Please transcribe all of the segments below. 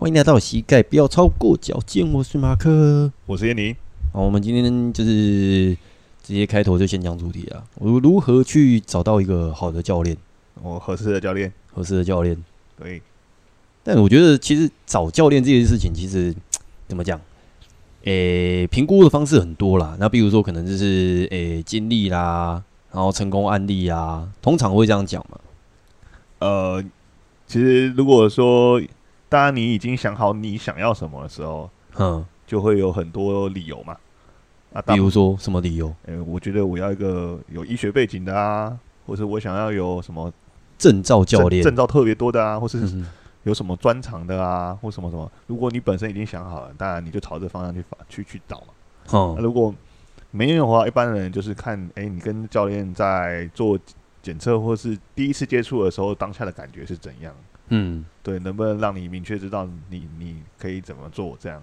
欢迎来到膝盖不要超过脚尖，我是马克，我是燕妮。好，我们今天就是直接开头就先讲主题啊，我如何去找到一个好的教练？我合适的教练，合适的教练。对。但我觉得其实找教练这件事情，其实 怎么讲？诶，评估的方式很多啦。那比如说，可能就是诶经历啦，然后成功案例啊，通常会这样讲嘛。呃，其实如果说。当你已经想好你想要什么的时候，嗯，就会有很多理由嘛。啊，比如说什么理由？呃、欸，我觉得我要一个有医学背景的啊，或者我想要有什么证照教练，证照特别多的啊，或是有什么专长的啊，或什么什么。如果你本身已经想好了，当然你就朝这方向去去去找嘛。嗯，如果没有的话，一般人就是看，哎、欸，你跟教练在做检测或是第一次接触的时候，当下的感觉是怎样？嗯，对，能不能让你明确知道你你可以怎么做？这样，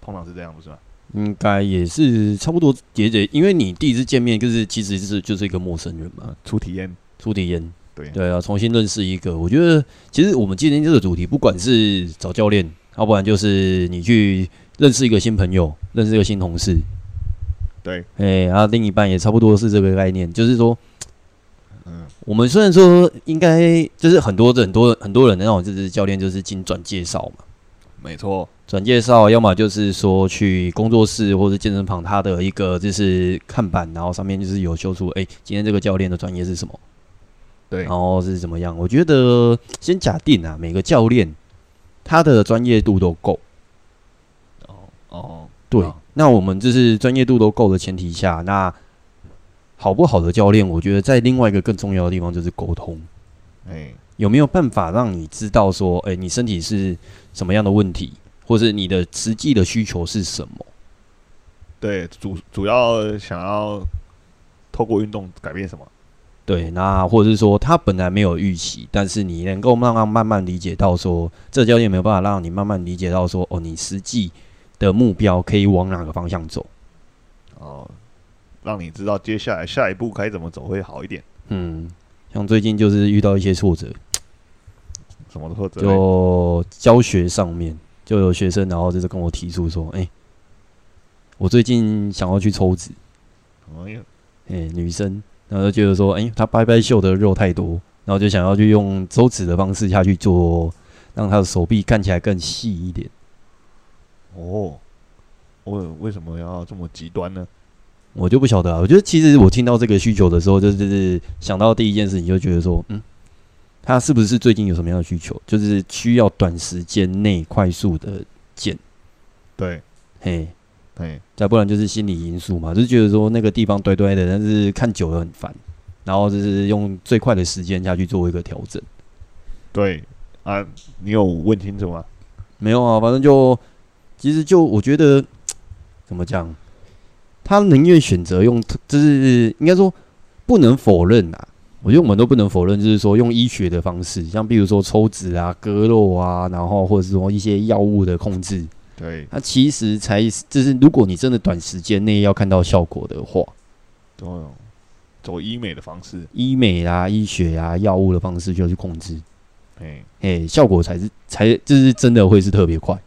通常是这样，不是吗？应该也是差不多，也得，因为你第一次见面就是其实是就是一个陌生人嘛，初体验，初体验，对对啊，重新认识一个。我觉得其实我们今天这个主题，不管是找教练，要不然就是你去认识一个新朋友，认识一个新同事，对，哎，然后另一半也差不多是这个概念，就是说。嗯，我们虽然说应该就是很多很多很多人的那种就是教练就是经转介绍嘛，没错，转介绍要么就是说去工作室或者健身房，他的一个就是看板，然后上面就是有修出哎，今天这个教练的专业是什么，对，然后是怎么样？我觉得先假定啊，每个教练他的专业度都够。哦哦，对，哦，那我们就是专业度都够的前提下，那。好不好的教练，我觉得在另外一个更重要的地方就是沟通。哎，有没有办法让你知道说，哎，你身体是什么样的问题，或者你的实际的需求是什么？对，主主要想要透过运动改变什么？对，那或者是说他本来没有预期，但是你能够慢慢慢慢理解到说，这个教练没有办法让你慢慢理解到说，哦，你实际的目标可以往哪个方向走？哦。让你知道接下来下一步该怎么走会好一点。嗯，像最近就是遇到一些挫折，什么挫折？就教学上面就有学生，然后就是跟我提出说：“哎、欸，我最近想要去抽脂。”哎呀，哎，女生，然后就觉得说：“哎、欸，她拜拜秀的肉太多，然后就想要去用抽脂的方式下去做，让她的手臂看起来更细一点。”哦，我为什么要这么极端呢？我就不晓得啊，我觉得其实我听到这个需求的时候，就是想到第一件事情，就觉得说，嗯，他是不是最近有什么样的需求，就是需要短时间内快速的减？对，嘿，嘿，再不然就是心理因素嘛，就是觉得说那个地方堆堆的，但是看久了很烦，然后就是用最快的时间下去做一个调整。对啊，你有问清楚吗？没有啊，反正就其实就我觉得 怎么讲？他宁愿选择用，就是应该说不能否认啊。我觉得我们都不能否认，就是说用医学的方式，像比如说抽脂啊、割肉啊，然后或者是说一些药物的控制。对，它其实才就是，如果你真的短时间内要看到效果的话，走走医美的方式，医美啊、医学啊、药物的方式就要去控制。哎哎，效果才是才就是真的会是特别快。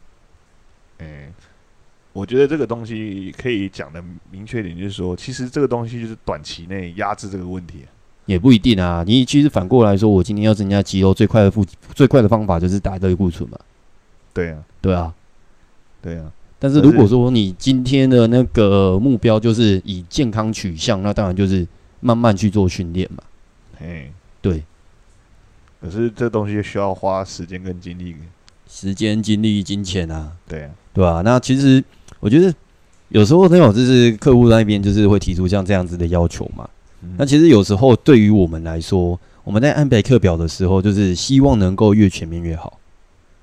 我觉得这个东西可以讲的明确点，就是说，其实这个东西就是短期内压制这个问题，也不一定啊。你其实反过来说，我今天要增加肌肉，最快的复最快的方法就是打类固醇嘛。对啊，对啊，对啊。但是如果说你今天的那个目标就是以健康取向，那当然就是慢慢去做训练嘛。哎，对。可是这东西需要花时间跟精力，时间、精力、金钱啊。对啊，对啊？那其实。我觉得有时候那种就是客户那边就是会提出像这样子的要求嘛。那其实有时候对于我们来说，我们在安排课表的时候，就是希望能够越全面越好。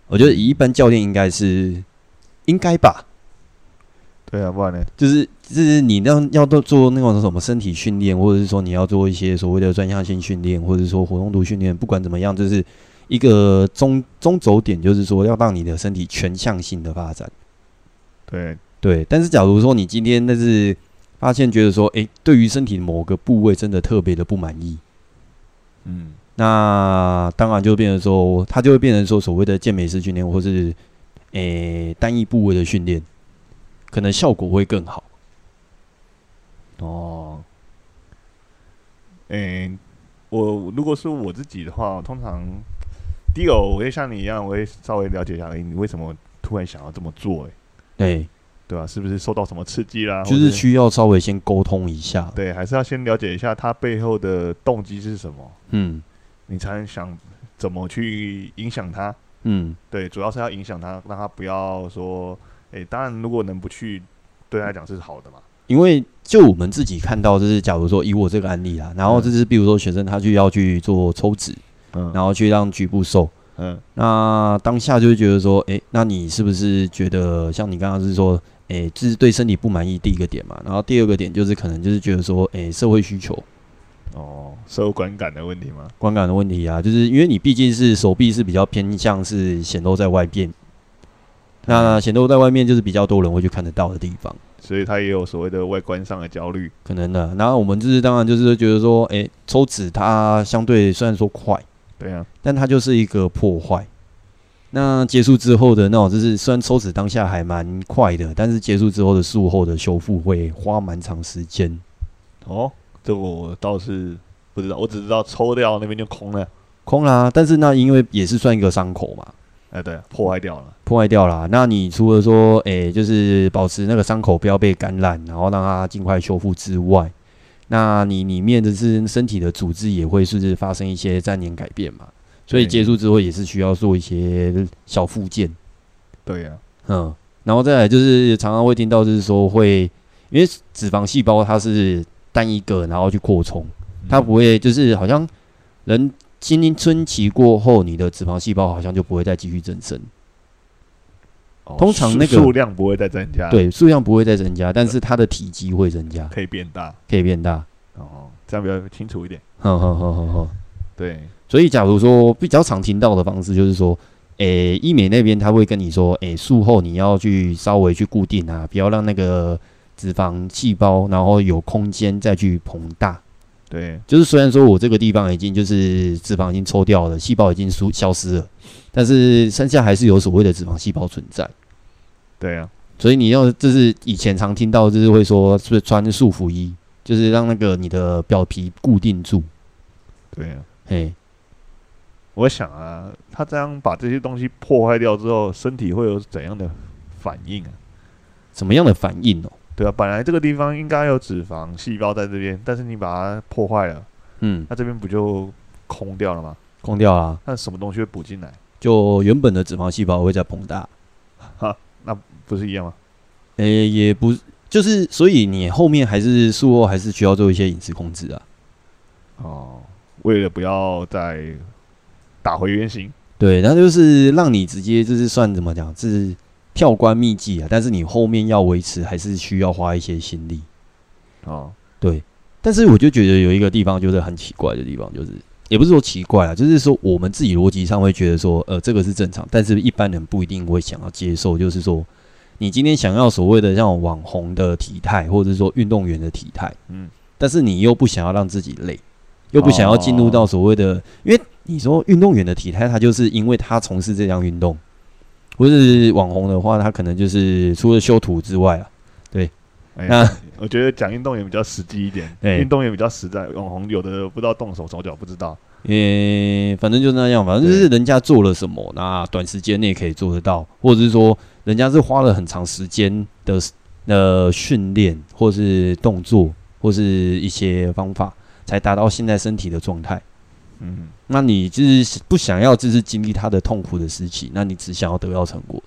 我觉得一般教练应该是应该吧。对啊，不然呢？就是就是你要要做那种什么身体训练，或者是说你要做一些所谓的专项性训练，或者是说活动度训练，不管怎么样，就是一个中中轴点，就是说要让你的身体全向性的发展。对对，但是假如说你今天那是发现觉得说，哎，对于身体某个部位真的特别的不满意，嗯，那当然就变成说，它就会变成说所谓的健美式训练，或是诶、欸、单一部位的训练，可能效果会更好。哦，诶、欸，我如果是我自己的话，通常第一个我会像你一样，我会稍微了解一下，你为什么突然想要这么做、欸？诶，对。对吧？是不是受到什么刺激啦？就是需要稍微先沟通一下。对，还是要先了解一下他背后的动机是什么。嗯，你才能想怎么去影响他。嗯，对，主要是要影响他，让他不要说，诶，当然如果能不去，对他来讲是好的嘛。因为就我们自己看到，就是假如说以我这个案例啦，然后就是比如说学生他去要去做抽脂，嗯，然后去让局部瘦，嗯，那当下就会觉得说，诶，那你是不是觉得像你刚刚是说？诶、欸，这是对身体不满意第一个点嘛，然后第二个点就是可能就是觉得说，诶、欸，社会需求，哦，社会观感的问题吗？观感的问题啊，就是因为你毕竟是手臂是比较偏向是显露在外边，那显露在外面就是比较多人会去看得到的地方，所以他也有所谓的外观上的焦虑，可能的。然后我们就是当然就是觉得说，诶、欸，抽脂它相对虽然说快，对啊，但它就是一个破坏。那结束之后的那种，就是虽然抽脂当下还蛮快的，但是结束之后的术后的修复会花蛮长时间。哦，这我倒是不知道，我只知道抽掉那边就空了，空啦。但是那因为也是算一个伤口嘛，哎，对，破坏掉了，破坏掉了。那你除了说，哎、欸，就是保持那个伤口不要被感染，然后让它尽快修复之外，那你里面的是身体的组织也会是，是发生一些粘连改变嘛。所以结束之后也是需要做一些小复健，对呀，嗯，然后再来就是常常会听到就是说会，因为脂肪细胞它是单一个，然后去扩充，它不会就是好像人青春期过后，你的脂肪细胞好像就不会再继续增生。通常那个数量不会再增加，对，数量不会再增加，但是它的体积会增加，可以变大，可以变大，哦，这样比较清楚一点。好好好好好，对。所以，假如说比较常听到的方式，就是说，诶、欸，医美那边他会跟你说，诶、欸，术后你要去稍微去固定啊，不要让那个脂肪细胞然后有空间再去膨大。对，就是虽然说我这个地方已经就是脂肪已经抽掉了，细胞已经疏消失了，但是剩下还是有所谓的脂肪细胞存在。对啊，所以你要就是以前常听到就是会说，是不是穿束缚衣，就是让那个你的表皮固定住。对啊，嘿。我想啊，他这样把这些东西破坏掉之后，身体会有怎样的反应啊？什么样的反应哦？对啊，本来这个地方应该有脂肪细胞在这边，但是你把它破坏了，嗯，那这边不就空掉了吗？空掉啊，那什么东西会补进来？就原本的脂肪细胞会再膨大，哈，那不是一样吗？诶、欸，也不就是，所以你后面还是术后还是需要做一些饮食控制啊。哦，为了不要再。打回原形，对，那就是让你直接就是算怎么讲，是跳关秘技啊。但是你后面要维持，还是需要花一些心力。哦，对。但是我就觉得有一个地方就是很奇怪的地方，就是也不是说奇怪啊，就是说我们自己逻辑上会觉得说，呃，这个是正常，但是一般人不一定会想要接受。就是说，你今天想要所谓的像网红的体态，或者是说运动员的体态，嗯，但是你又不想要让自己累，又不想要进入到所谓的，因为。你说运动员的体态，他就是因为他从事这项运动，不是网红的话，他可能就是除了修图之外啊，对。欸、那我觉得讲运动员比较实际一点，运动员比较实在，网红有的不知道动手手脚不知道，呃、欸，反正就那样，反正就是人家做了什么，那短时间内可以做得到，或者是说人家是花了很长时间的呃训练，或是动作，或是一些方法，才达到现在身体的状态。嗯，那你就是不想要，就是经历他的痛苦的时期，那你只想要得到成果。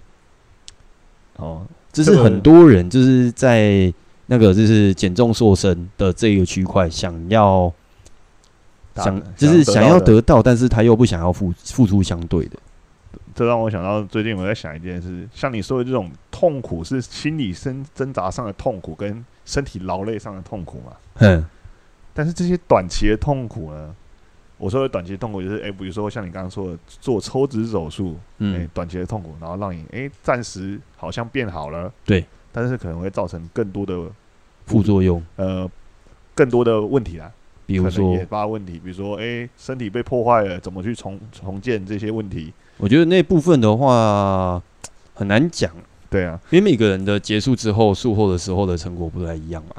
哦，这是很多人就是在那个就是减重瘦身的这个区块，想要想就是想要得到，但是他又不想要付付出相对的。这让我想到最近我在想一件事，像你说的这种痛苦，是心理生挣扎上的痛苦，跟身体劳累上的痛苦嘛？嗯，但是这些短期的痛苦呢？我说的短期痛苦就是，哎、欸，比如说像你刚刚说的做抽脂手术，嗯、欸，短期的痛苦，然后让你，哎、欸，暂时好像变好了，对，但是可能会造成更多的副作用，呃，更多的问题啦。比如说引发问题，比如说哎、欸，身体被破坏了，怎么去重重建这些问题？我觉得那部分的话很难讲。对啊，因为每个人的结束之后，术后的时候的成果不太一样嘛。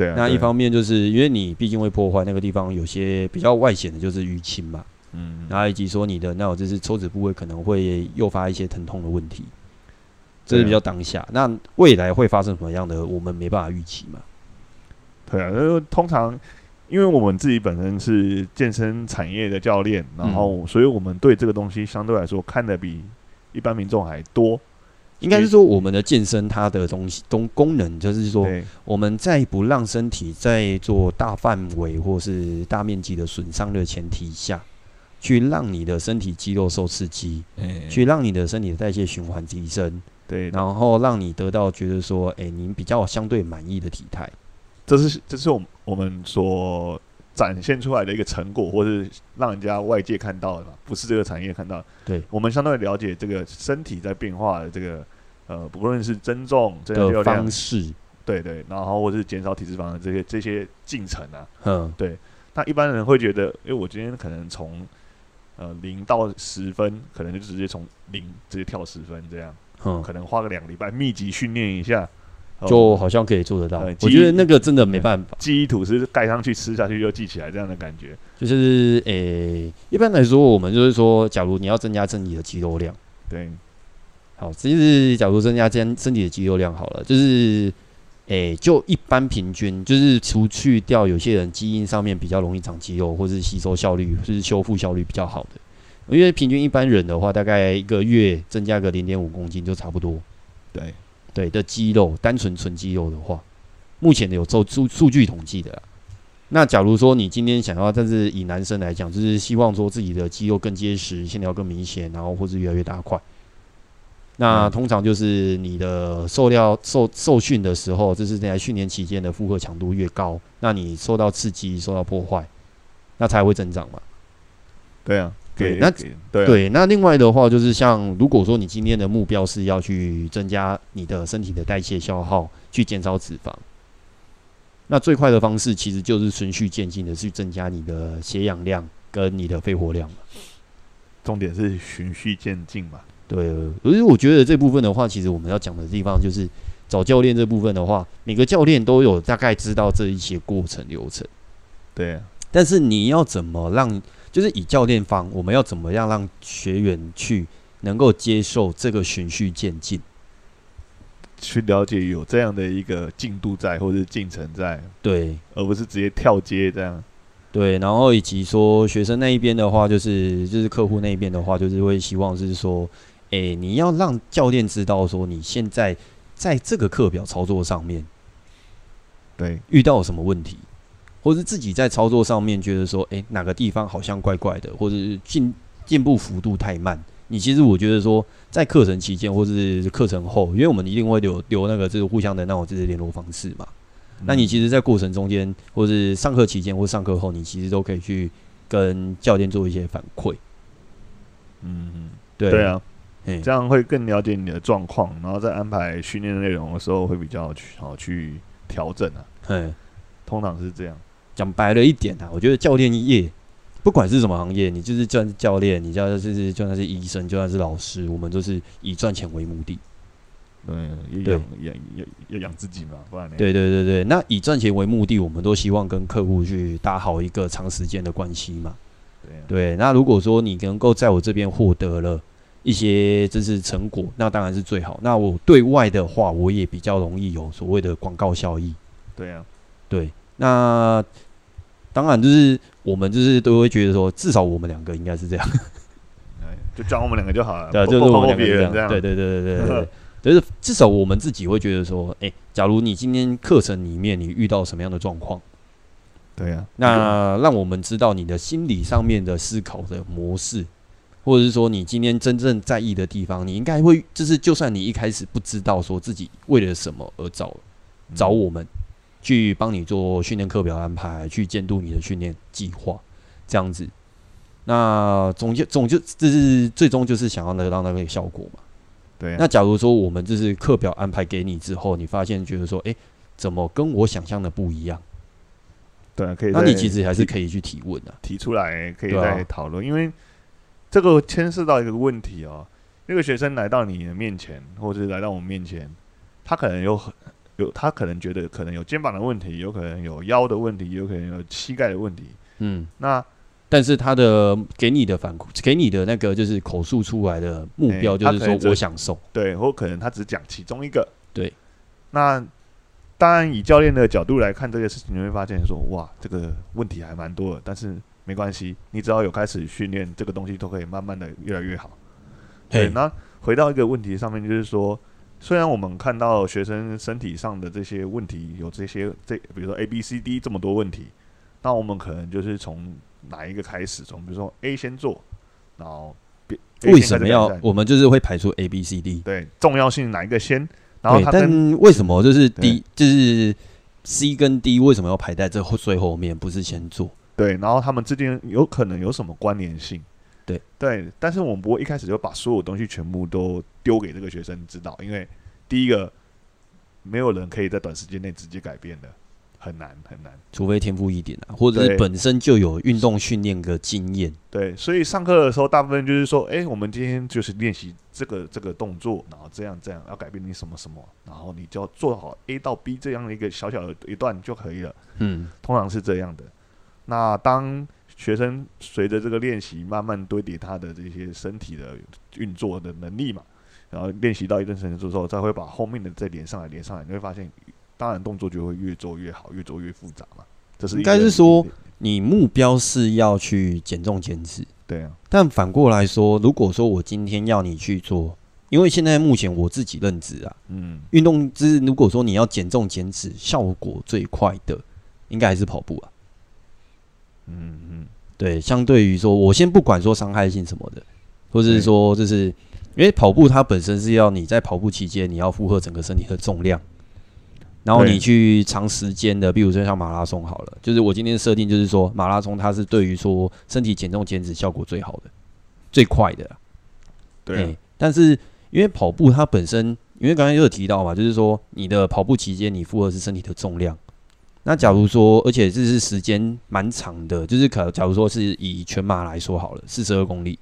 对啊，那一方面就是因为你毕竟会破坏那个地方，有些比较外显的就是淤青嘛。嗯，然后以及说你的那种就是抽脂部位可能会诱发一些疼痛的问题，这是比较当下。那未来会发生什么样的，我们没办法预期嘛。对啊，因为通常因为我们自己本身是健身产业的教练，然后所以我们对这个东西相对来说看得比一般民众还多。应该是说，我们的健身它的东西功功能，就是说，我们在不让身体在做大范围或是大面积的损伤的前提下，去让你的身体肌肉受刺激，去让你的身体的代谢循环提升，对，然后让你得到觉得说，哎，您比较相对满意的体态，这是这是我们我们所展现出来的一个成果，或是让人家外界看到的嘛，不是这个产业看到。对，我们相对了解这个身体在变化的这个呃，不论是增重这个方式，对对，然后或是减少体脂肪的这些这些进程啊，嗯，对。那一般人会觉得，因为我今天可能从呃零到十分，可能就直接从零直接跳十分这样，嗯，可能花个两个礼拜密集训练一下。就好像可以做得到，我觉得那个真的没办法。记忆吐司盖上去，吃下去又记起来，这样的感觉。就是诶、欸，一般来说，我们就是说，假如你要增加身体的肌肉量，对，好，其实假如增加身身体的肌肉量好了，就是诶、欸，就一般平均，就是除去掉有些人基因上面比较容易长肌肉，或是吸收效率，或是修复效率比较好的，因为平均一般人的话，大概一个月增加个零点五公斤就差不多，对。对的肌肉，单纯纯肌肉的话，目前有做数数据统计的啦。那假如说你今天想要，但是以男生来讲，就是希望说自己的肌肉更结实，线条更明显，然后或是越来越大块。那通常就是你的受料受受训的时候，就是在训练期间的负荷强度越高，那你受到刺激、受到破坏，那才会增长嘛。对啊。对，那对、啊、对，那另外的话就是像，如果说你今天的目标是要去增加你的身体的代谢消耗，去减少脂肪，那最快的方式其实就是循序渐进的去增加你的血氧量跟你的肺活量。重点是循序渐进嘛？对，可是我觉得这部分的话，其实我们要讲的地方就是找教练这部分的话，每个教练都有大概知道这一些过程流程。对啊，但是你要怎么让？就是以教练方，我们要怎么样让学员去能够接受这个循序渐进，去了解有这样的一个进度在，或者是进程在，对，而不是直接跳接这样。对，然后以及说学生那一边的话，就是就是客户那一边的话，就是会希望是说，诶，你要让教练知道说你现在在这个课表操作上面，对，遇到什么问题。或是自己在操作上面觉得说，诶、欸，哪个地方好像怪怪的，或者是进进步幅度太慢。你其实我觉得说，在课程期间或是课程后，因为我们一定会留留那个就是互相的那种就是联络方式嘛。嗯、那你其实，在过程中间，或是上课期间或上课后，你其实都可以去跟教练做一些反馈。嗯嗯，对对啊，这样会更了解你的状况，然后在安排训练的内容的时候会比较去好去调整啊。嗯，通常是这样。讲白了一点啊，我觉得教练业，不管是什么行业，你就是教教练，你叫就是就算是医生，就算是老师，我们都是以赚钱为目的。对，养养要要养自己嘛，不然呢？对对对对，那以赚钱为目的，我们都希望跟客户去打好一个长时间的关系嘛。对啊，对，那如果说你能够在我这边获得了一些就是成果，那当然是最好。那我对外的话，我也比较容易有所谓的广告效益。对啊，对，那。当然，就是我们就是都会觉得说，至少我们两个应该是这样，就讲我们两个就好了。对，就是我们两个这样。对对对对对对，就是至少我们自己会觉得说，哎，假如你今天课程里面你遇到什么样的状况，对呀，那让我们知道你的心理上面的思考的模式，或者是说你今天真正在意的地方，你应该会就是，就算你一开始不知道说自己为了什么而找找我们。去帮你做训练课表安排，去监督你的训练计划，这样子。那总结总就这是最终就是想要得到那个效果嘛？对啊。那假如说我们就是课表安排给你之后，你发现觉得说，哎，怎么跟我想象的不一样？对，可以。那你其实还是可以去提问的，提出来可以再讨论，啊、因为这个牵涉到一个问题哦。那个学生来到你的面前，或者是来到我们面前，他可能有很有，他可能觉得可能有肩膀的问题，有可能有腰的问题，有可能有膝盖的问题。嗯，那但是他的给你的反馈，给你的那个就是口述出来的目标，就是说我想瘦。对，或可能他只讲其中一个。对，那当然以教练的角度来看这个事情，你会发现说，哇，这个问题还蛮多的。但是没关系，你只要有开始训练，这个东西都可以慢慢的越来越好。对，那回到一个问题上面，就是说，虽然我们看到学生身体上的这些问题有这些这，比如说 A、B、C、D 这么多问题，那我们可能就是从哪一个开始？从比如说 A 先做，然后为什么要我们就是会排除 A、B、C、D？对，重要性哪一个先？然后他但为什么就是 D 就是 C 跟 D 为什么要排在这最后面，不是先做？对，然后他们之间有可能有什么关联性？对对，但是我们不会一开始就把所有东西全部都丢给这个学生指导，因为第一个没有人可以在短时间内直接改变的，很难很难，除非天赋异禀啊，或者是本身就有运动训练的经验。对，所以上课的时候，大部分就是说，哎，我们今天就是练习这个这个动作，然后这样这样要改变你什么什么，然后你就要做好 A 到 B 这样的一个小小的一段就可以了。嗯，通常是这样的。那当学生随着这个练习，慢慢堆叠他的这些身体的运作的能力嘛，然后练习到一定程度之后，再会把后面的再连上来，连上来，你会发现，当然动作就会越做越好，越做越复杂嘛。这是应该是说，你目标是要去减重减脂，对啊。但反过来说，如果说我今天要你去做，因为现在目前我自己认知啊，嗯，运动之如果说你要减重减脂，效果最快的，应该还是跑步啊。嗯嗯，对，相对于说，我先不管说伤害性什么的，或者是说，就是因为跑步它本身是要你在跑步期间，你要负荷整个身体的重量，然后你去长时间的，比如说像马拉松好了，就是我今天设定就是说，马拉松它是对于说身体减重减脂效果最好的、最快的。对、啊，但是因为跑步它本身，因为刚才有提到嘛，就是说你的跑步期间你负荷是身体的重量。那假如说，而且这是时间蛮长的，就是可假如说是以全马来说好了，四十二公里，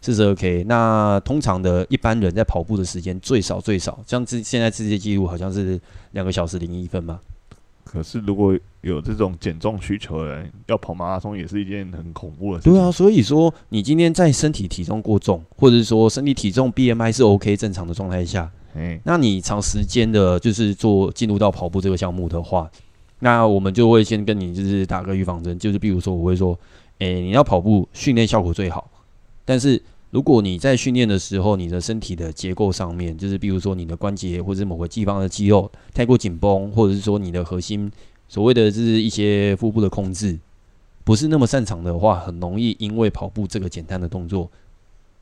四十二 K。那通常的一般人在跑步的时间最少最少，像这现在世界纪录好像是两个小时零一分嘛。可是如果有这种减重需求的人要跑马拉松，也是一件很恐怖的事情。对啊，所以说你今天在身体体重过重，或者是说身体体重 BMI 是 OK 正常的状态下，嗯，那你长时间的就是做进入到跑步这个项目的话。那我们就会先跟你就是打个预防针，就是比如说我会说，诶、欸，你要跑步训练效果最好，但是如果你在训练的时候，你的身体的结构上面，就是比如说你的关节或者是某个地方的肌肉太过紧绷，或者是说你的核心所谓的就是一些腹部的控制不是那么擅长的话，很容易因为跑步这个简单的动作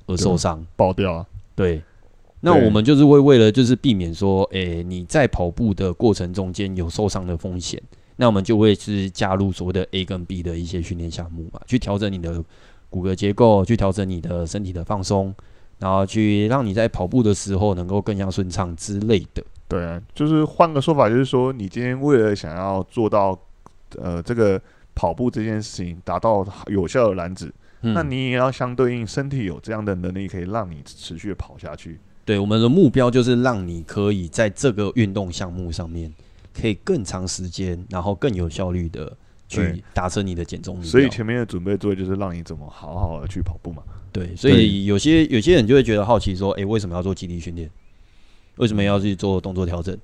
而受伤爆掉啊，对。那我们就是会为了就是避免说，诶、欸，你在跑步的过程中间有受伤的风险，那我们就会是加入所谓的 A 跟 B 的一些训练项目嘛，去调整你的骨骼结构，去调整你的身体的放松，然后去让你在跑步的时候能够更加顺畅之类的。对啊，就是换个说法，就是说你今天为了想要做到呃这个跑步这件事情达到有效的燃脂，嗯、那你也要相对应身体有这样的能力，可以让你持续的跑下去。对，我们的目标就是让你可以在这个运动项目上面，可以更长时间，然后更有效率的去达成你的减重目标。所以前面的准备作业就是让你怎么好好的去跑步嘛。对，所以有些有些人就会觉得好奇说，诶，为什么要做肌力训练？为什么要去做动作调整？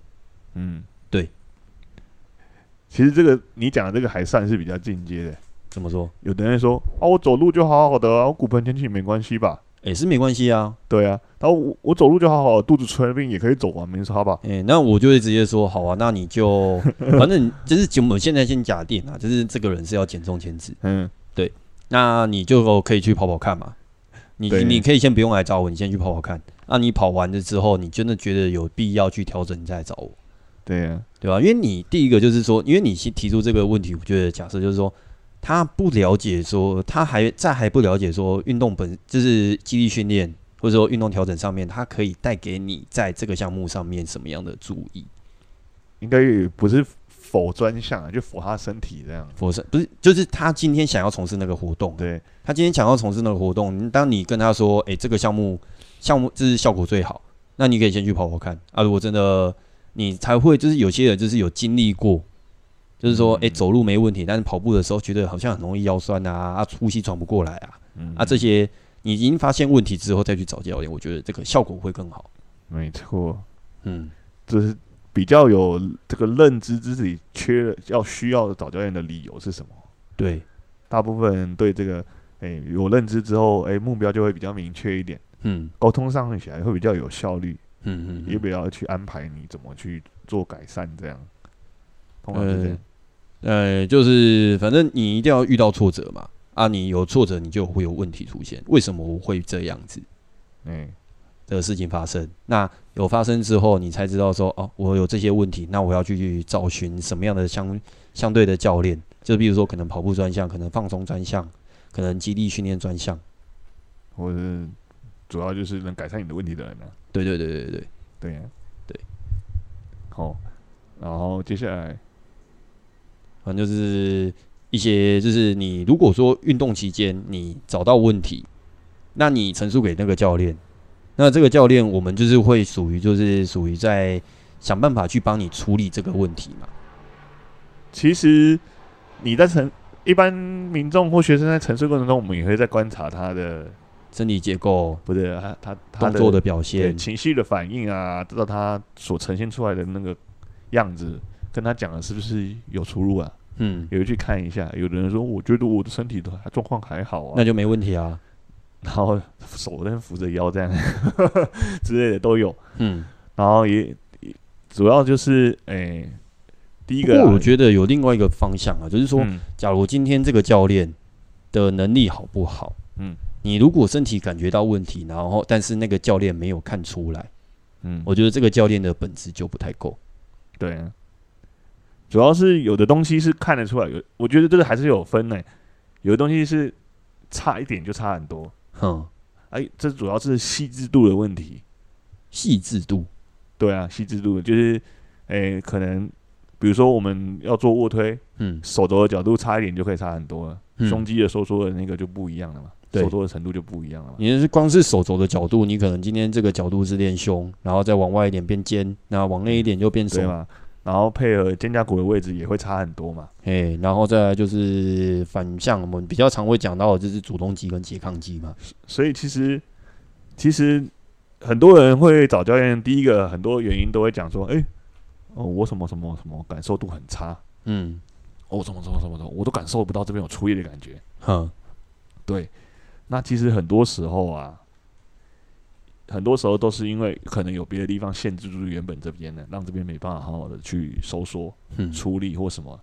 嗯，对。其实这个你讲的这个还算是比较进阶的。怎么说？有的人说，啊，我走路就好好的啊，我骨盆前倾没关系吧？也、欸、是没关系啊，对啊，然后我我走路就好好，肚子吹病也可以走啊，没差吧？哎、欸，那我就会直接说好啊，那你就 反正就是我们现在先假定啊，就是这个人是要减重减脂，嗯，对，那你就可以去跑跑看嘛，你你可以先不用来找我，你先去跑跑看，那你跑完了之后，你真的觉得有必要去调整，你再来找我，对啊，对吧？因为你第一个就是说，因为你先提出这个问题，我觉得假设就是说。他不了解说，他还在还不了解说，运动本就是肌力训练或者说运动调整上面，它可以带给你在这个项目上面什么样的注意？应该也不是否专项啊，就否他身体这样。否身不是，就是他今天想要从事那个活动，对，他今天想要从事那个活动，当你跟他说，哎、欸，这个项目项目这是效果最好，那你可以先去跑跑看啊。如果真的你才会，就是有些人就是有经历过，就是说，哎、欸，走路没问题，但是跑步的时候觉得好像很容易腰酸啊，啊，呼吸喘不过来啊，嗯、啊，这些你已经发现问题之后再去找教练，我觉得这个效果会更好。没错，嗯，就是。比较有这个认知，自己缺了要需要找教练的理由是什么？对，大部分人对这个，哎、欸，有认知之后，哎、欸，目标就会比较明确一点，嗯，沟通上起来会比较有效率，嗯嗯，也比较去安排你怎么去做改善，这样，通常是这样，呃，呃，就是反正你一定要遇到挫折嘛，啊，你有挫折，你就会有问题出现，为什么我会这样子？嗯、欸。的事情发生，那有发生之后，你才知道说哦，我有这些问题，那我要去找寻什么样的相相对的教练，就比如说可能跑步专项，可能放松专项，可能基地训练专项，或者是主要就是能改善你的问题的人呢、啊？对对对对对对呀，对。好，然后接下来，反正就是一些，就是你如果说运动期间你找到问题，那你陈述给那个教练。那这个教练，我们就是会属于，就是属于在想办法去帮你处理这个问题嘛。其实你在陈一般民众或学生在陈述过程中，我们也会在观察他的身体结构，不对，他他他动作的表现、情绪的反应啊，知道他所呈现出来的那个样子，跟他讲的是不是有出入啊？嗯，也会去看一下。有的人说，我觉得我的身体的状况还好啊，那就没问题啊。然后手在扶着腰这样。之类的都有，嗯，然后也主要就是诶、欸，第一个我觉得有另外一个方向啊，就是说，嗯、假如今天这个教练的能力好不好，嗯，你如果身体感觉到问题，然后但是那个教练没有看出来，嗯，我觉得这个教练的本质就不太够，对啊，主要是有的东西是看得出来，有我觉得这个还是有分呢、欸，有的东西是差一点就差很多。哼，哎，这主要是细致度的问题。细致度，对啊，细致度就是，哎，可能比如说我们要做卧推，嗯，手肘的角度差一点就可以差很多了，嗯、胸肌的收缩的那个就不一样了嘛，对收缩的程度就不一样了嘛。你是光是手肘的角度，你可能今天这个角度是练胸，然后再往外一点变肩，然后往内一点就变手嘛。然后配合肩胛骨的位置也会差很多嘛，哎，然后再来就是反向，我们比较常会讲到的就是主动肌跟拮抗肌嘛。所以其实其实很多人会找教练，第一个很多原因都会讲说，哎，哦，我什么什么什么感受度很差，嗯，哦，什么什么什么的，我都感受不到这边有出力的感觉，哼，对，那其实很多时候啊。很多时候都是因为可能有别的地方限制住原本这边的，让这边没办法好好的去收缩、出力或什么。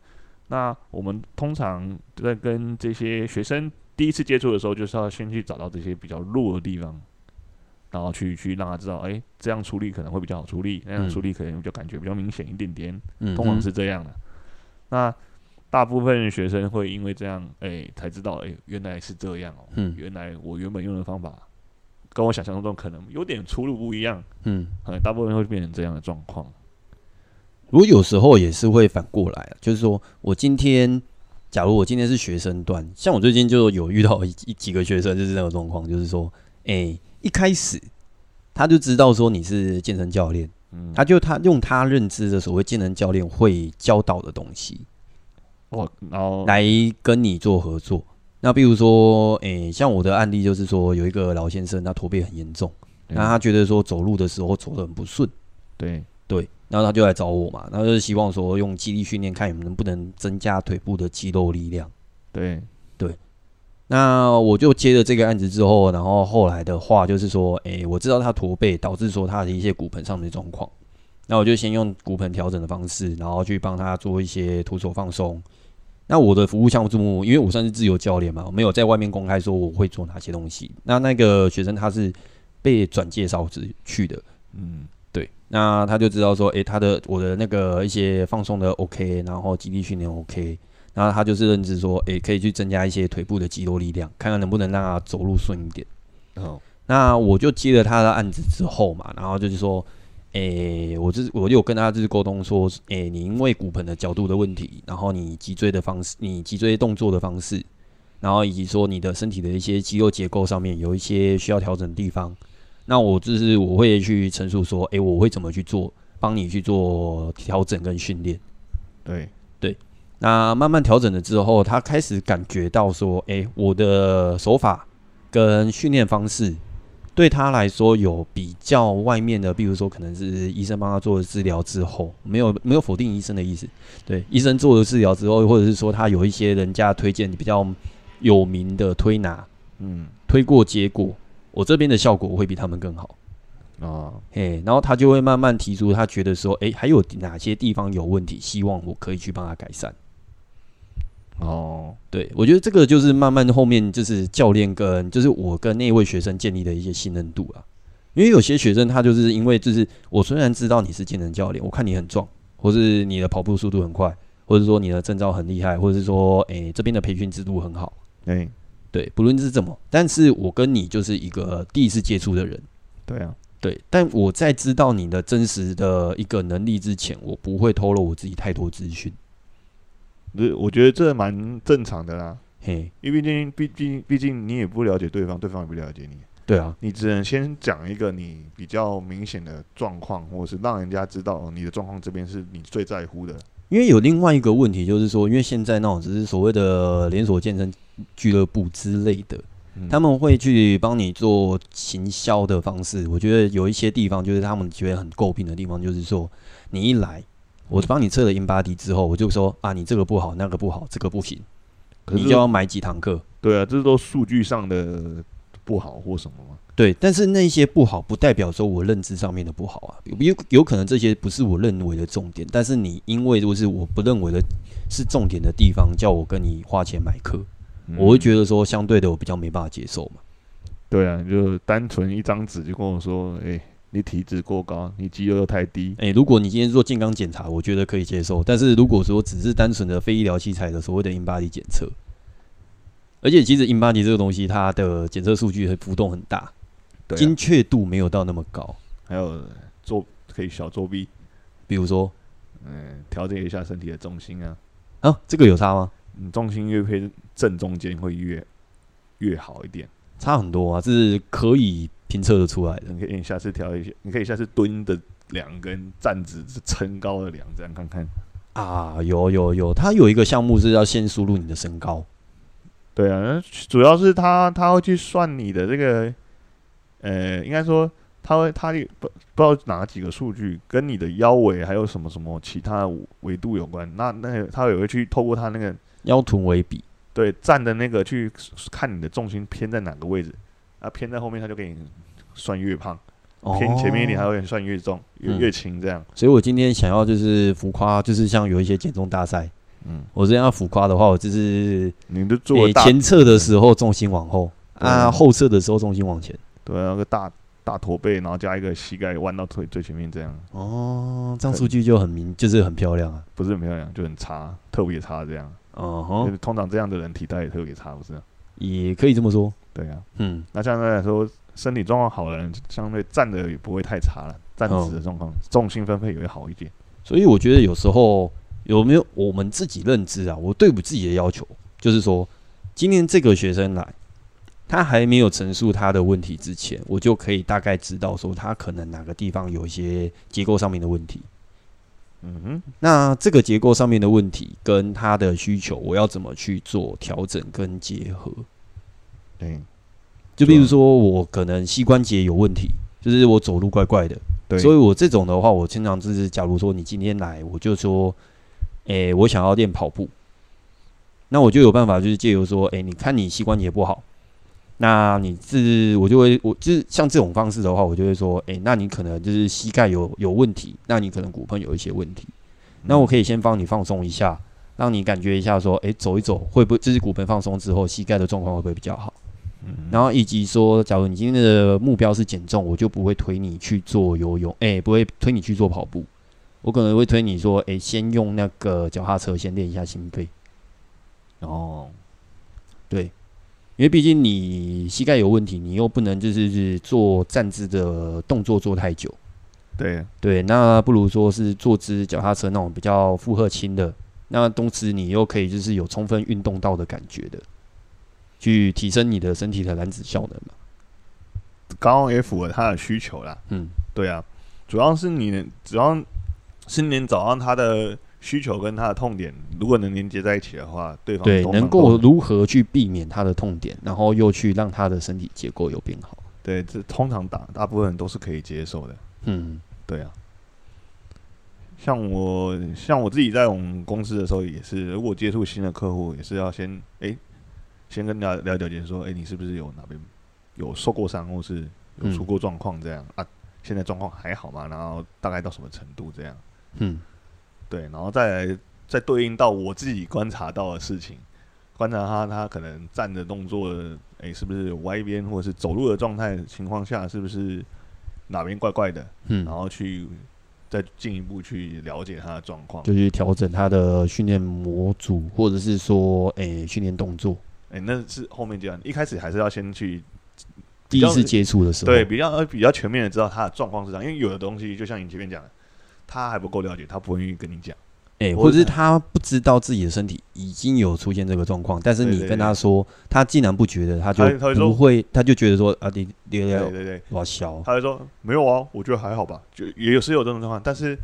那我们通常在跟这些学生第一次接触的时候，就是要先去找到这些比较弱的地方，然后去去让他知道，哎，这样出力可能会比较好出力，那样出力可能就感觉比较明显一点点。通常是这样的。那大部分学生会因为这样，哎，才知道，哎，原来是这样哦。原来我原本用的方法。跟我想象中可能有点出入不一样，嗯，大部分会变成这样的状况。我有时候也是会反过来啊，就是说我今天，假如我今天是学生端，像我最近就有遇到一几个学生就是这种状况，就是说，哎、欸，一开始他就知道说你是健身教练，嗯，他就他用他认知的所谓健身教练会教导的东西，哦，然后来跟你做合作。那比如说，诶、欸，像我的案例就是说，有一个老先生，他驼背很严重，那他觉得说走路的时候走得很不顺，对对，然后他就来找我嘛，然后就是希望说用肌力训练看能不能增加腿部的肌肉力量，对对。那我就接了这个案子之后，然后后来的话就是说，诶、欸，我知道他驼背导致说他的一些骨盆上面的状况，那我就先用骨盆调整的方式，然后去帮他做一些徒手放松。那我的服务项目，因为我算是自由教练嘛，我没有在外面公开说我会做哪些东西。那那个学生他是被转介绍去的，嗯，对。那他就知道说，诶、欸，他的我的那个一些放松的 OK，然后肌力训练 OK，然后他就是认知说，诶、欸，可以去增加一些腿部的肌肉力量，看看能不能让他走路顺一点。哦，那我就接了他的案子之后嘛，然后就是说，诶，我就是我有跟他就是沟通说，诶，你因为骨盆的角度的问题，然后你脊椎的方式，你脊椎动作的方式，然后以及说你的身体的一些肌肉结构上面有一些需要调整的地方，那我就是我会去陈述说，诶，我会怎么去做，帮你去做调整跟训练。对对，那慢慢调整了之后，他开始感觉到说，诶，我的手法跟训练方式。对他来说，有比较外面的，比如说可能是医生帮他做了治疗之后，没有没有否定医生的意思。对，医生做了治疗之后，或者是说他有一些人家推荐比较有名的推拿，嗯，推过结果，我这边的效果会比他们更好啊。嘿，然后他就会慢慢提出，他觉得说，诶，还有哪些地方有问题，希望我可以去帮他改善。哦，对，我觉得这个就是慢慢后面就是教练跟就是我跟那位学生建立的一些信任度啊，因为有些学生他就是因为就是我虽然知道你是健身教练，我看你很壮，或是你的跑步速度很快，或者说你的证照很厉害，或者是说诶这边的培训制度很好，哎，对，不论是怎么，但是我跟你就是一个第一次接触的人，对啊，对，但我在知道你的真实的一个能力之前，我不会透露我自己太多资讯。我觉得这蛮正常的啦，嘿，因为毕竟，毕竟，毕竟你也不了解对方，对方也不了解你，对啊，你只能先讲一个你比较明显的状况，或是让人家知道你的状况这边是你最在乎的。因为有另外一个问题，就是说，因为现在那种只是所谓的连锁健身俱乐部之类的，嗯、他们会去帮你做行销的方式。我觉得有一些地方，就是他们觉得很诟病的地方，就是说，你一来。我帮你测了 InBody 之后，我就说啊，你这个不好，那个不好，这个不行，可是你就要买几堂课。对啊，这是都数据上的不好或什么吗？对，但是那些不好不代表说我认知上面的不好啊，有有可能这些不是我认为的重点，但是你因为就是我不认为的是重点的地方，叫我跟你花钱买课，嗯、我会觉得说相对的我比较没办法接受嘛。对啊，就单纯一张纸就跟我说，哎、欸。你体脂过高，你肌肉又太低。诶、欸，如果你今天做健康检查，我觉得可以接受。但是如果说只是单纯的非医疗器材的所谓的 InBody 检测，而且其实 InBody 这个东西，它的检测数据和浮动很大，精确度没有到那么高。还有做可以小作弊，比如说，嗯，调整一下身体的重心啊。啊，这个有差吗？你重心越偏正中间会越越好一点，差很多啊，这是可以。评测的出来的，你可以下次调一下，你可以下次蹲的量跟站姿是撑高的量，这样看看啊。有有有，他有一个项目是要先输入你的身高。对啊，主要是他他会去算你的这个，呃，应该说他会他不不知道哪几个数据跟你的腰围还有什么什么其他维度有关。那那他也会去透过他那个腰臀围比，对站的那个去看你的重心偏在哪个位置。啊，偏在后面，他就给你算越胖；偏前面一点，他会给你算越重、越越轻这样。所以我今天想要就是浮夸，就是像有一些减重大赛，嗯，我这样要浮夸的话，我就是你的做前侧的时候重心往后，啊，后侧的时候重心往前，对，那个大大驼背，然后加一个膝盖弯到腿最前面这样。哦，这样数据就很明，就是很漂亮啊，不是很漂亮，就很差，特别差这样。哦吼，通常这样的人体态也特别差，不是？也可以这么说。对啊，嗯，那相对来说，身体状况好的人，相对站的也不会太差了，站直的状况，重心分配也会好一点。所以我觉得有时候有没有我们自己认知啊？我对我自己的要求就是说，今天这个学生来，他还没有陈述他的问题之前，我就可以大概知道说他可能哪个地方有一些结构上面的问题。嗯哼，那这个结构上面的问题跟他的需求，我要怎么去做调整跟结合？对，就比如说我可能膝关节有问题，就是我走路怪怪的。对，所以我这种的话，我经常就是，假如说你今天来，我就说，诶，我想要练跑步，那我就有办法，就是借由说，诶，你看你膝关节不好，那你是我就会，我就是像这种方式的话，我就会说，诶，那你可能就是膝盖有有问题，那你可能骨盆有一些问题，那我可以先帮你放松一下，让你感觉一下，说，诶，走一走会不会，就是骨盆放松之后，膝盖的状况会不会比较好？嗯。然后以及说，假如你今天的目标是减重，我就不会推你去做游泳，哎，不会推你去做跑步，我可能会推你说，哎，先用那个脚踏车先练一下心肺。哦，对，因为毕竟你膝盖有问题，你又不能就是做站姿的动作做太久，对对，那不如说是坐姿脚踏车那种比较负荷轻的，那同时你又可以就是有充分运动到的感觉的，去提升你的身体的燃脂效能嘛。刚好也符合他的需求啦。嗯，对啊，主要是你只要是能找到他的需求跟他的痛点，如果能连接在一起的话，对方对能够如何去避免他的痛点，然后又去让他的身体结构有变好。对，这通常大大部分人都是可以接受的。嗯，对啊。像我像我自己在我们公司的时候也是，如果接触新的客户，也是要先哎、欸，先跟他了解解说，哎、欸，你是不是有哪边有受过伤，或是有出过状况这样、嗯、啊？现在状况还好吗？然后大概到什么程度这样？嗯，对，然后再来再对应到我自己观察到的事情，观察他他可能站的动作，哎、欸，是不是有歪边，或者是走路的状态情况下，是不是哪边怪怪的？嗯，然后去。再进一步去了解他的状况，就去调整他的训练模组，或者是说，哎、欸，训练动作，哎、欸，那是后面这样。一开始还是要先去第一次接触的时候，对，比较比较全面的知道他的状况是这样。因为有的东西，就像你前面讲的，他还不够了解，他不愿意跟你讲。欸、或者是他不知道自己的身体已经有出现这个状况，但是你跟他说，他既然不觉得，他就不会，他就觉得说啊，你你对对对，我小，他就说没有啊，我觉得还好吧，就也有是有这种状况，但是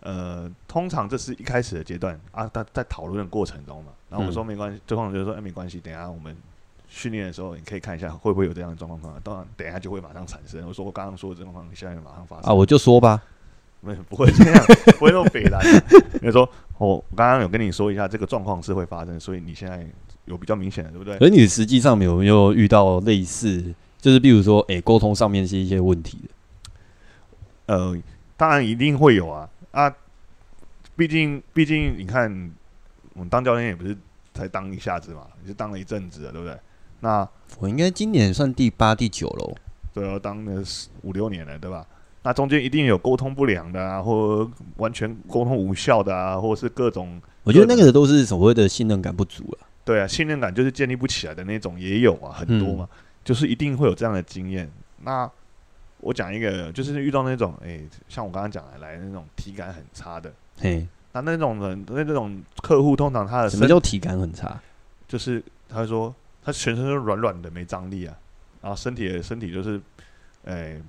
呃，通常这是一开始的阶段啊，他在讨论的过程中嘛，然后我说没关系，对方就是说哎没关系，等一下我们训练的时候你可以看一下会不会有这样的状况当然等一下就会马上产生。我说我刚刚说的这种状况，你现在马上发生啊，我就说吧。没 不会这样，不会那么北烂。比如说，我刚刚有跟你说一下，这个状况是会发生，所以你现在有比较明显的，对不对？而你实际上有没有遇到类似，就是比如说，哎、欸，沟通上面是一些问题的？呃，当然一定会有啊啊！毕竟，毕竟你看，我们当教练也不是才当一下子嘛，也是当了一阵子了，对不对？那我应该今年算第八、第九喽。对啊，当了五六年了，对吧？那中间一定有沟通不良的啊，或完全沟通无效的啊，或者是各种，我觉得那个都是所谓的信任感不足啊。对啊，信任感就是建立不起来的那种也有啊，很多嘛，嗯、就是一定会有这样的经验。那我讲一个，就是遇到那种，哎、欸，像我刚刚讲的来那种体感很差的，嘿，那那种人，那那种客户通常他的什么叫体感很差？就是他说他全身都软软的，没张力啊，然后身体的身体就是，哎、欸，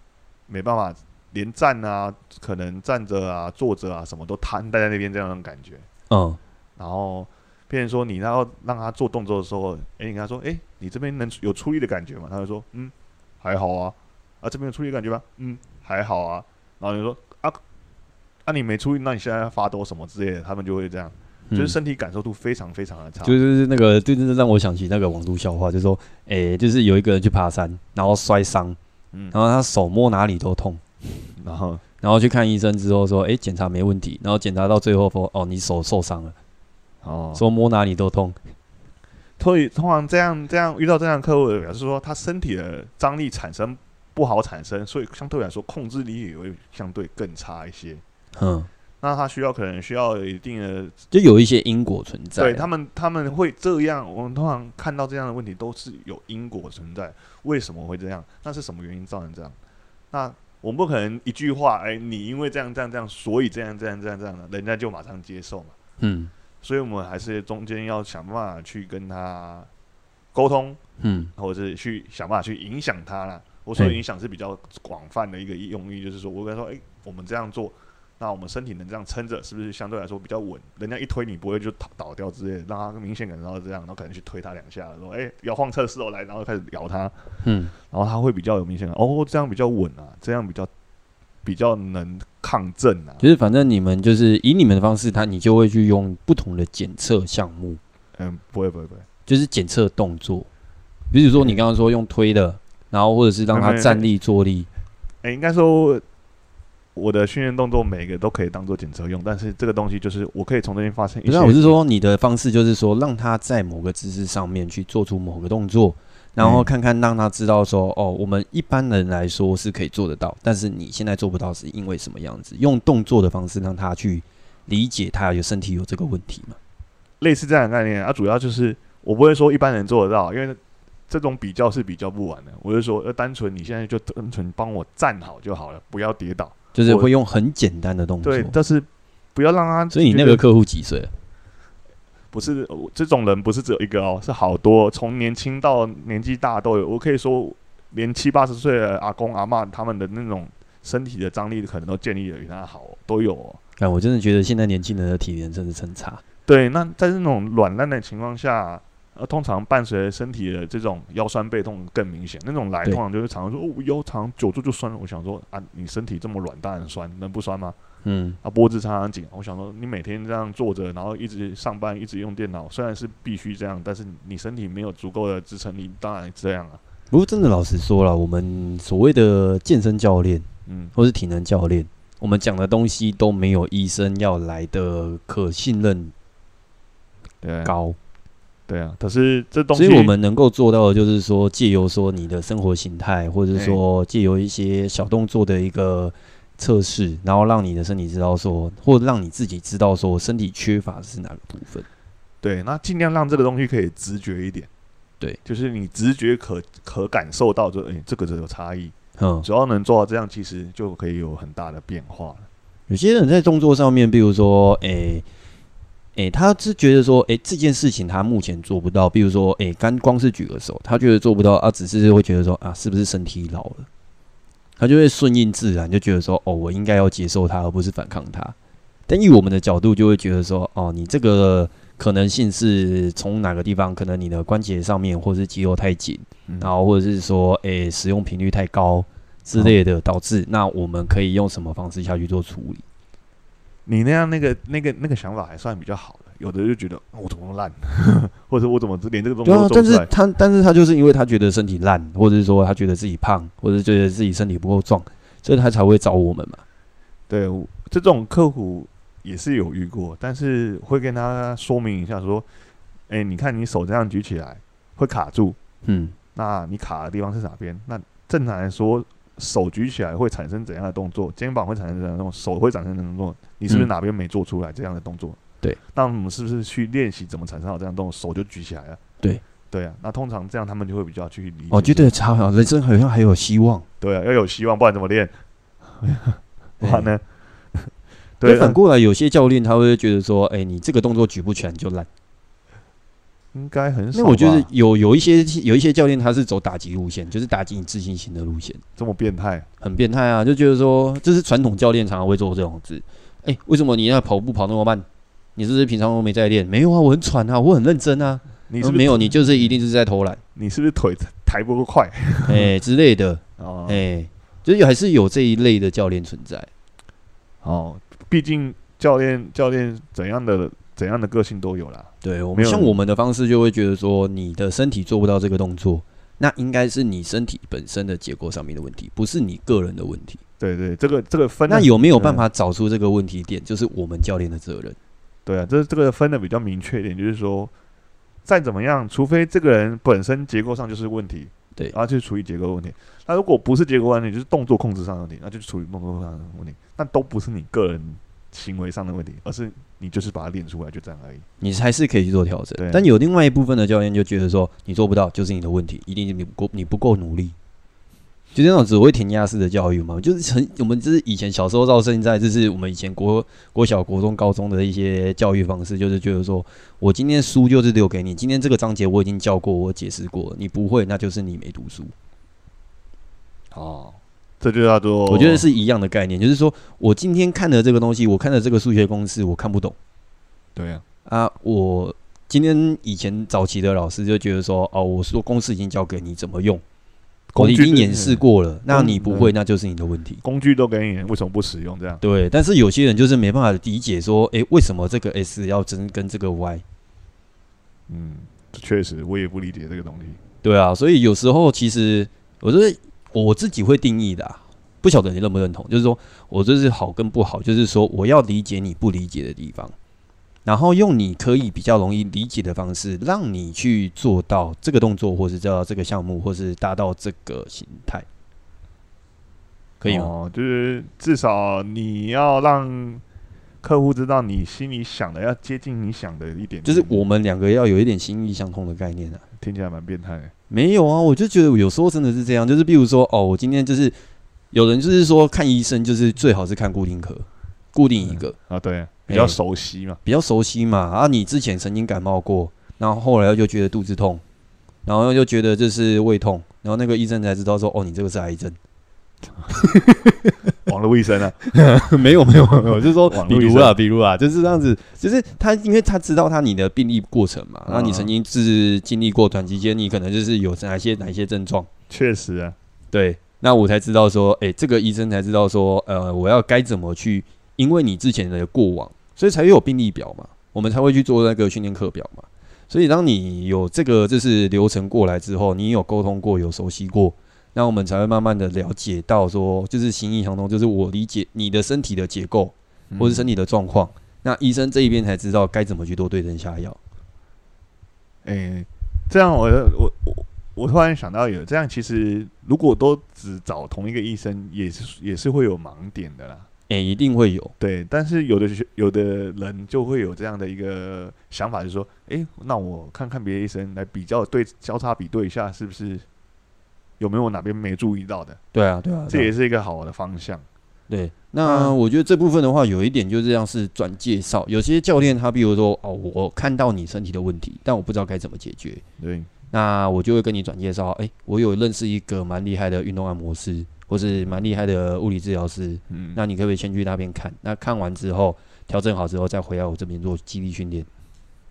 没办法。连站啊，可能站着啊、坐着啊，什么都瘫待在那边，这样的感觉。嗯，然后，别人说你要让他做动作的时候，哎，你跟他说，哎，你这边能有出力的感觉吗？他就说，嗯，还好啊。啊，这边有出力的感觉吗？嗯，还好啊。然后你说，啊，啊，你没出力，那你现在要发抖什么之类的，他们就会这样，嗯、就是身体感受度非常非常的差。就是那个，就真的让我想起那个网络笑话，就是说，哎，就是有一个人去爬山，然后摔伤，嗯，然后他手摸哪里都痛。然后，然后去看医生之后说，哎，检查没问题。然后检查到最后说，哦，你手受伤了。哦，说摸哪里都痛。所以通常这样这样遇到这样的客户，表示说他身体的张力产生不好产生，所以相对来说控制力也会相对更差一些。嗯，那他需要可能需要有一定的，就有一些因果存在。对他们他们会这样，我们通常看到这样的问题都是有因果存在。为什么会这样？那是什么原因造成这样？那我们不可能一句话，哎，你因为这样这样这样，所以这样这样这样这样的，人家就马上接受嘛。嗯，所以我们还是中间要想办法去跟他沟通，嗯，或者是去想办法去影响他啦。我说影响是比较广泛的一个用意，就是说我跟他说，哎，我们这样做。那我们身体能这样撑着，是不是相对来说比较稳？人家一推你不会就倒倒掉之类的，让他明显感觉到这样，然后可能去推他两下，说：“哎、欸，摇晃测试哦，来，然后开始摇他。”嗯，然后他会比较有明显感，哦，这样比较稳啊，这样比较比较能抗震啊。就是反正你们就是以你们的方式，他你就会去用不同的检测项目。嗯，不会不会不会，就是检测动作，比如说你刚刚说用推的，然后或者是让他站立坐立。哎、欸，应该说。我的训练动作每个都可以当做检测用，但是这个东西就是我可以从这边发生一些。那我是说你的方式就是说，让他在某个姿势上面去做出某个动作，然后看看让他知道说，哦，我们一般人来说是可以做得到，但是你现在做不到是因为什么样子？用动作的方式让他去理解他有身体有这个问题嘛？类似这样的概念啊，主要就是我不会说一般人做得到，因为这种比较是比较不完的。我就说，呃，单纯你现在就单纯帮我站好就好了，不要跌倒。就是会用很简单的动作。对，但是不要让他。所以你那个客户几岁？不是这种人，不是只有一个哦，是好多，从年轻到年纪大都有。我可以说，连七八十岁的阿公阿嬷，他们的那种身体的张力，可能都建立的比他好，都有哦。但我真的觉得现在年轻人的体能真的是很差。对，那在这种软烂的情况下。呃，通常伴随身体的这种腰酸背痛更明显。那种来通常就是常常说，哦，腰常久坐就酸了。我想说啊，你身体这么软，当然酸，能不酸吗？嗯。啊，脖子常常紧。我想说，你每天这样坐着，然后一直上班，一直用电脑，虽然是必须这样，但是你身体没有足够的支撑力，当然这样啊。不过真的，老实说了，我们所谓的健身教练，嗯，或是体能教练，我们讲的东西都没有医生要来的可信任高。对啊，可是这东西，所以我们能够做到的，就是说，借由说你的生活形态，或者说借由一些小动作的一个测试，然后让你的身体知道说，或者让你自己知道说，身体缺乏的是哪个部分。对，那尽量让这个东西可以直觉一点。对，就是你直觉可可感受到，就诶，这个就有差异。嗯，只要能做到这样，其实就可以有很大的变化。有些人在动作上面，比如说，诶。诶、欸，他是觉得说，诶、欸，这件事情他目前做不到。比如说，诶、欸，刚光是举个手，他觉得做不到啊，只是会觉得说，啊，是不是身体老了？他就会顺应自然，就觉得说，哦，我应该要接受它，而不是反抗它。但以我们的角度，就会觉得说，哦，你这个可能性是从哪个地方？可能你的关节上面，或是肌肉太紧，然后或者是说，诶、欸，使用频率太高之类的，导致。那我们可以用什么方式下去做处理？你那样那个那个那个想法还算比较好的，有的就觉得我怎么那么烂，或者我怎么连这个东西都做不出来。但是他但是他就是因为他觉得身体烂，或者是说他觉得自己胖，或者觉得自己身体不够壮，所以他才会找我们嘛。对，这种客户也是有遇过，但是会跟他说明一下，说，哎、欸，你看你手这样举起来会卡住，嗯，那你卡的地方是哪边？那正常来说。手举起来会产生怎样的动作？肩膀会产生怎样的动作？手会产生怎样的动作？你是不是哪边没做出来这样的动作？嗯、对，那我们是不是去练习怎么产生好这样的动作？手就举起来了。对，对啊。那通常这样他们就会比较去理解。我觉得超好，人生好像还有希望。对啊，要有希望，不然怎么练？不然呢？对，反过来有些教练他会觉得说：“哎、欸，你这个动作举不起来你就烂。”应该很少。那我觉得有有一些有一些教练他是走打击路线，就是打击你自信心的路线。这么变态？很变态啊！就觉得说，这是传统教练常常会做这种事。哎、欸，为什么你那跑步跑那么慢？你是不是平常都没在练？没有啊，我很喘啊，我很认真啊。你是，是没有？你就是一定是在偷懒。你是不是腿抬不够快？哎、欸、之类的。哦。哎、欸，就是还是有这一类的教练存在。哦，毕竟教练教练怎样的？怎样的个性都有啦。对，我们像我们的方式就会觉得说，你的身体做不到这个动作，那应该是你身体本身的结构上面的问题，不是你个人的问题。对对，这个这个分，那有没有办法找出这个问题点，就是我们教练的责任。对啊，这这个分的比较明确一点，就是说，再怎么样，除非这个人本身结构上就是问题，对，然后就处理结构问题。那如果不是结构问题，就是动作控制上的问题，那就处理动作上的问题，那都不是你个人行为上的问题，而是你就是把它练出来，就这样而已。你还是可以去做调整，但有另外一部分的教练就觉得说，你做不到就是你的问题，一定你不够，你不够努力。就这种只会填鸭式的教育嘛，就是很我们就是以前小时候到现在，就是我们以前国国小、国中、高中的一些教育方式，就是觉得说我今天书就是留给你，今天这个章节我已经教过，我解释过，你不会，那就是你没读书。哦。这就叫做，我觉得是一样的概念，就是说我今天看的这个东西，我看的这个数学公式，我看不懂。对啊，啊，我今天以前早期的老师就觉得说，哦，我说公式已经教给你怎么用，我已经演示过了，那你不会，那就是你的问题。工具都给你，为什么不使用？这样对，但是有些人就是没办法理解说，诶，为什么这个 S 要真跟这个 Y？嗯，确实，我也不理解这个东西。对啊，所以有时候其实我觉得。我自己会定义的、啊，不晓得你认不认同。就是说我这是好跟不好，就是说我要理解你不理解的地方，然后用你可以比较容易理解的方式，让你去做到这个动作，或是做到这个项目，或是达到这个形态，可以吗？哦，就是至少你要让客户知道你心里想的，要接近你想的一点，就是我们两个要有一点心意相通的概念啊。听起来蛮变态的。没有啊，我就觉得有时候真的是这样，就是比如说，哦，我今天就是有人就是说看医生就是最好是看固定科，固定一个、嗯、啊，对，比较熟悉嘛，比较熟悉嘛。啊，你之前曾经感冒过，然后后来就觉得肚子痛，然后又觉得这是胃痛，然后那个医生才知道说，哦，你这个是癌症。网络医生啊？没有没有 没有，就是说，比如啊，比如啊，就是这样子，就是他，因为他知道他你的病历过程嘛，然后你曾经是经历过短期间，你可能就是有哪些哪些症状，确实啊，对，那我才知道说，哎，这个医生才知道说，呃，我要该怎么去，因为你之前的过往，所以才会有病历表嘛，我们才会去做那个训练课表嘛，所以当你有这个就是流程过来之后，你有沟通过，有熟悉过。那我们才会慢慢的了解到说，就是形意相通，就是我理解你的身体的结构，或是身体的状况。那医生这一边才知道该怎么去多对症下药。诶，这样我我我我突然想到有这样，其实如果都只找同一个医生，也是也是会有盲点的啦。诶，一定会有。对，但是有的有的人就会有这样的一个想法，就是说，诶，那我看看别的医生来比较对交叉比对一下，是不是？有没有哪边没注意到的？对啊，对啊，这也是一个好的方向。对，那我觉得这部分的话，有一点就是这样，是转介绍。有些教练他比如说哦，我看到你身体的问题，但我不知道该怎么解决。对，那我就会跟你转介绍。哎，我有认识一个蛮厉害的运动按摩师，或是蛮厉害的物理治疗师。嗯，那你可不可以先去那边看？那看完之后调整好之后，再回来我这边做肌力训练。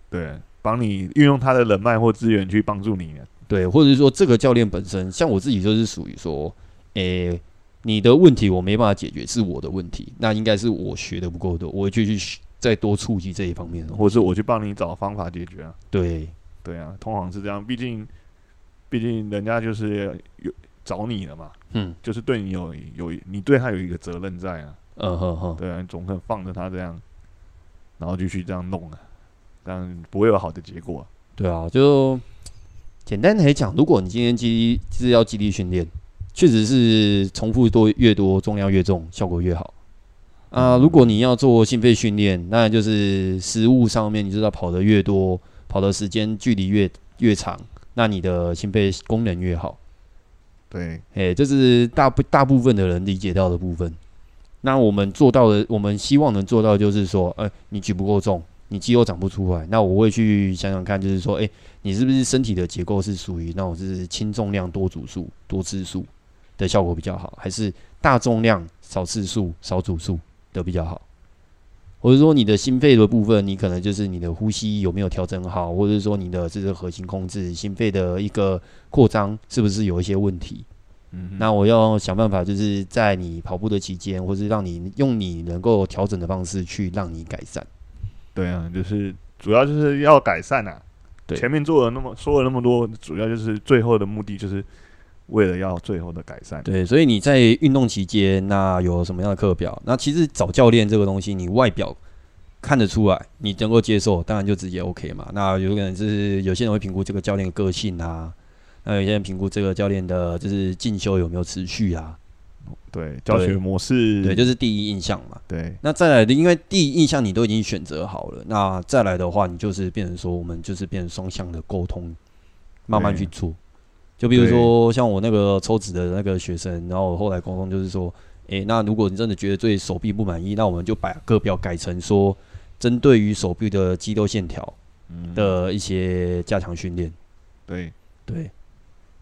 对，帮你运用他的人脉或资源去帮助你。对，或者是说这个教练本身，像我自己就是属于说，诶、欸，你的问题我没办法解决，是我的问题，那应该是我学的不够多，我就去再多触及这一方面，或者是我去帮你找方法解决啊。对，对啊，通常是这样，毕竟，毕竟人家就是有找你了嘛，嗯，就是对你有有你对他有一个责任在啊，嗯哼哼，对啊，你总不能放着他这样，然后继续这样弄啊，这样不会有好的结果啊。对啊，就。简单的来讲，如果你今天肌是要肌力训练，确实是重复多越多，重量越重，效果越好。啊，如果你要做心肺训练，那就是食物上面，你知道跑得越多，跑的时间距离越越长，那你的心肺功能越好。对，哎，这是大部大部分的人理解到的部分。那我们做到的，我们希望能做到，就是说，哎，你举不够重。你肌肉长不出来，那我会去想想看，就是说，诶、欸，你是不是身体的结构是属于那种是轻重量多组数多次数的效果比较好，还是大重量少次数少组数的比较好？或者说你的心肺的部分，你可能就是你的呼吸有没有调整好，或者说你的这个核心控制、心肺的一个扩张是不是有一些问题？嗯，那我要想办法，就是在你跑步的期间，或是让你用你能够调整的方式去让你改善。对啊，就是主要就是要改善啊。对，前面做了那么说了那么多，主要就是最后的目的就是为了要最后的改善。对，所以你在运动期间，那有什么样的课表？那其实找教练这个东西，你外表看得出来，你能够接受，当然就直接 OK 嘛。那有可能就是有些人会评估这个教练个性啊，那有些人评估这个教练的就是进修有没有持续啊。对，教学模式，对，就是第一印象嘛。对，那再来的，因为第一印象你都已经选择好了，那再来的话，你就是变成说，我们就是变成双向的沟通，慢慢去做。就比如说，像我那个抽脂的那个学生，然后我后来沟通就是说，诶、欸，那如果你真的觉得对手臂不满意，那我们就把课表改成说，针对于手臂的肌肉线条的一些加强训练。对，对。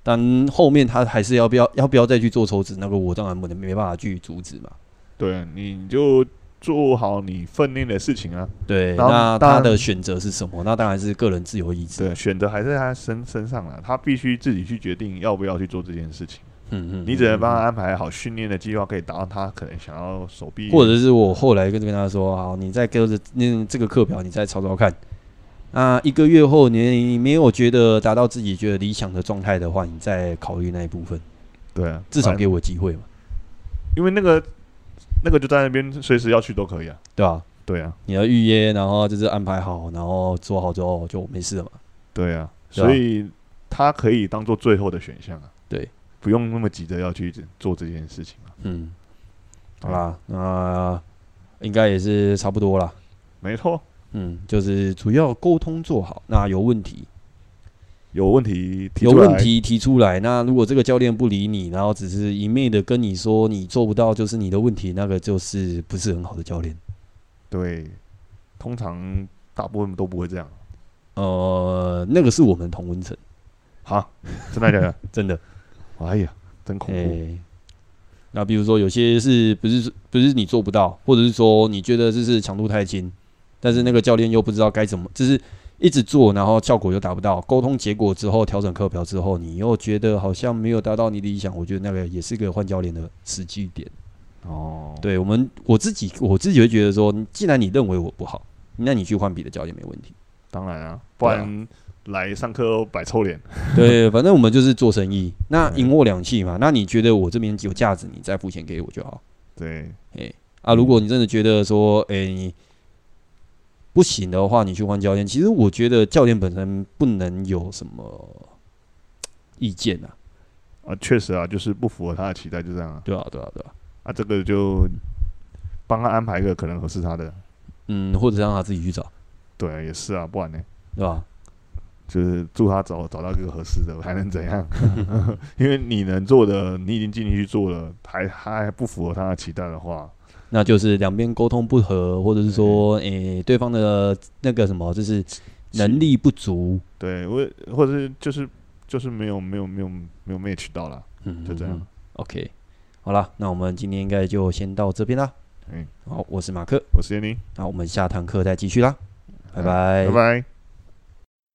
但后面他还是要不要要不要再去做抽脂？那个我当然不能没办法去阻止嘛。对，你就做好你分内的事情啊。对，那他的选择是什么？那当然是个人自由意志。对，选择还是在他身身上了，他必须自己去决定要不要去做这件事情。嗯嗯，你只能帮他安排好训练的计划，可以达到他可能想要手臂。或者是我后来跟跟他说，好，你再跟着那这个课表，你再抄抄看。啊，一个月后你你没有觉得达到自己觉得理想的状态的话，你再考虑那一部分。对啊，至少给我机会嘛。因为那个那个就在那边，随时要去都可以啊。对啊，对啊，你要预约，然后就是安排好，然后做好之后就没事了嘛。对啊，所以它可以当做最后的选项啊。对，不用那么急着要去做这件事情啊。嗯，好啦，那应该也是差不多了。没错。嗯，就是主要沟通做好，那有问题有问题提有问题提出来。那如果这个教练不理你，然后只是一昧的跟你说你做不到就是你的问题，那个就是不是很好的教练。对，通常大部分都不会这样。呃，那个是我们同温层。好，真的假的？真的。哎呀，真恐怖。欸那比如说，有些是不是不是你做不到，或者是说你觉得这是强度太轻，但是那个教练又不知道该怎么，就是一直做，然后效果又达不到。沟通结果之后，调整课表之后，你又觉得好像没有达到你的理想，我觉得那个也是个换教练的时机点。哦，对我们我自己我自己会觉得说，既然你认为我不好，那你去换别的教练没问题。当然啊，不然。来上课摆臭脸，对，反正我们就是做生意，那赢我两气嘛。那你觉得我这边有价值，你再付钱给我就好。对，哎啊，如果你真的觉得说，哎，你不行的话，你去换教练。其实我觉得教练本身不能有什么意见呐。啊，确实啊，就是不符合他的期待，就这样啊。对啊，对啊，对啊。啊，这个就帮他安排一个可能合适他的，嗯，或者让他自己去找。对啊，也是啊，不然呢，对吧？就是祝他找找到一个合适的，还能怎样？因为你能做的，你已经尽力去做了，还还不符合他的期待的话，那就是两边沟通不合，或者是说，诶、欸，对方的那个什么，就是能力不足，对，或或者是就是就是没有没有没有没有 match 到了，嗯，就这样。OK，好了，那我们今天应该就先到这边啦。嗯，好，我是马克，我是叶宁，那我们下堂课再继续啦，拜拜，拜拜。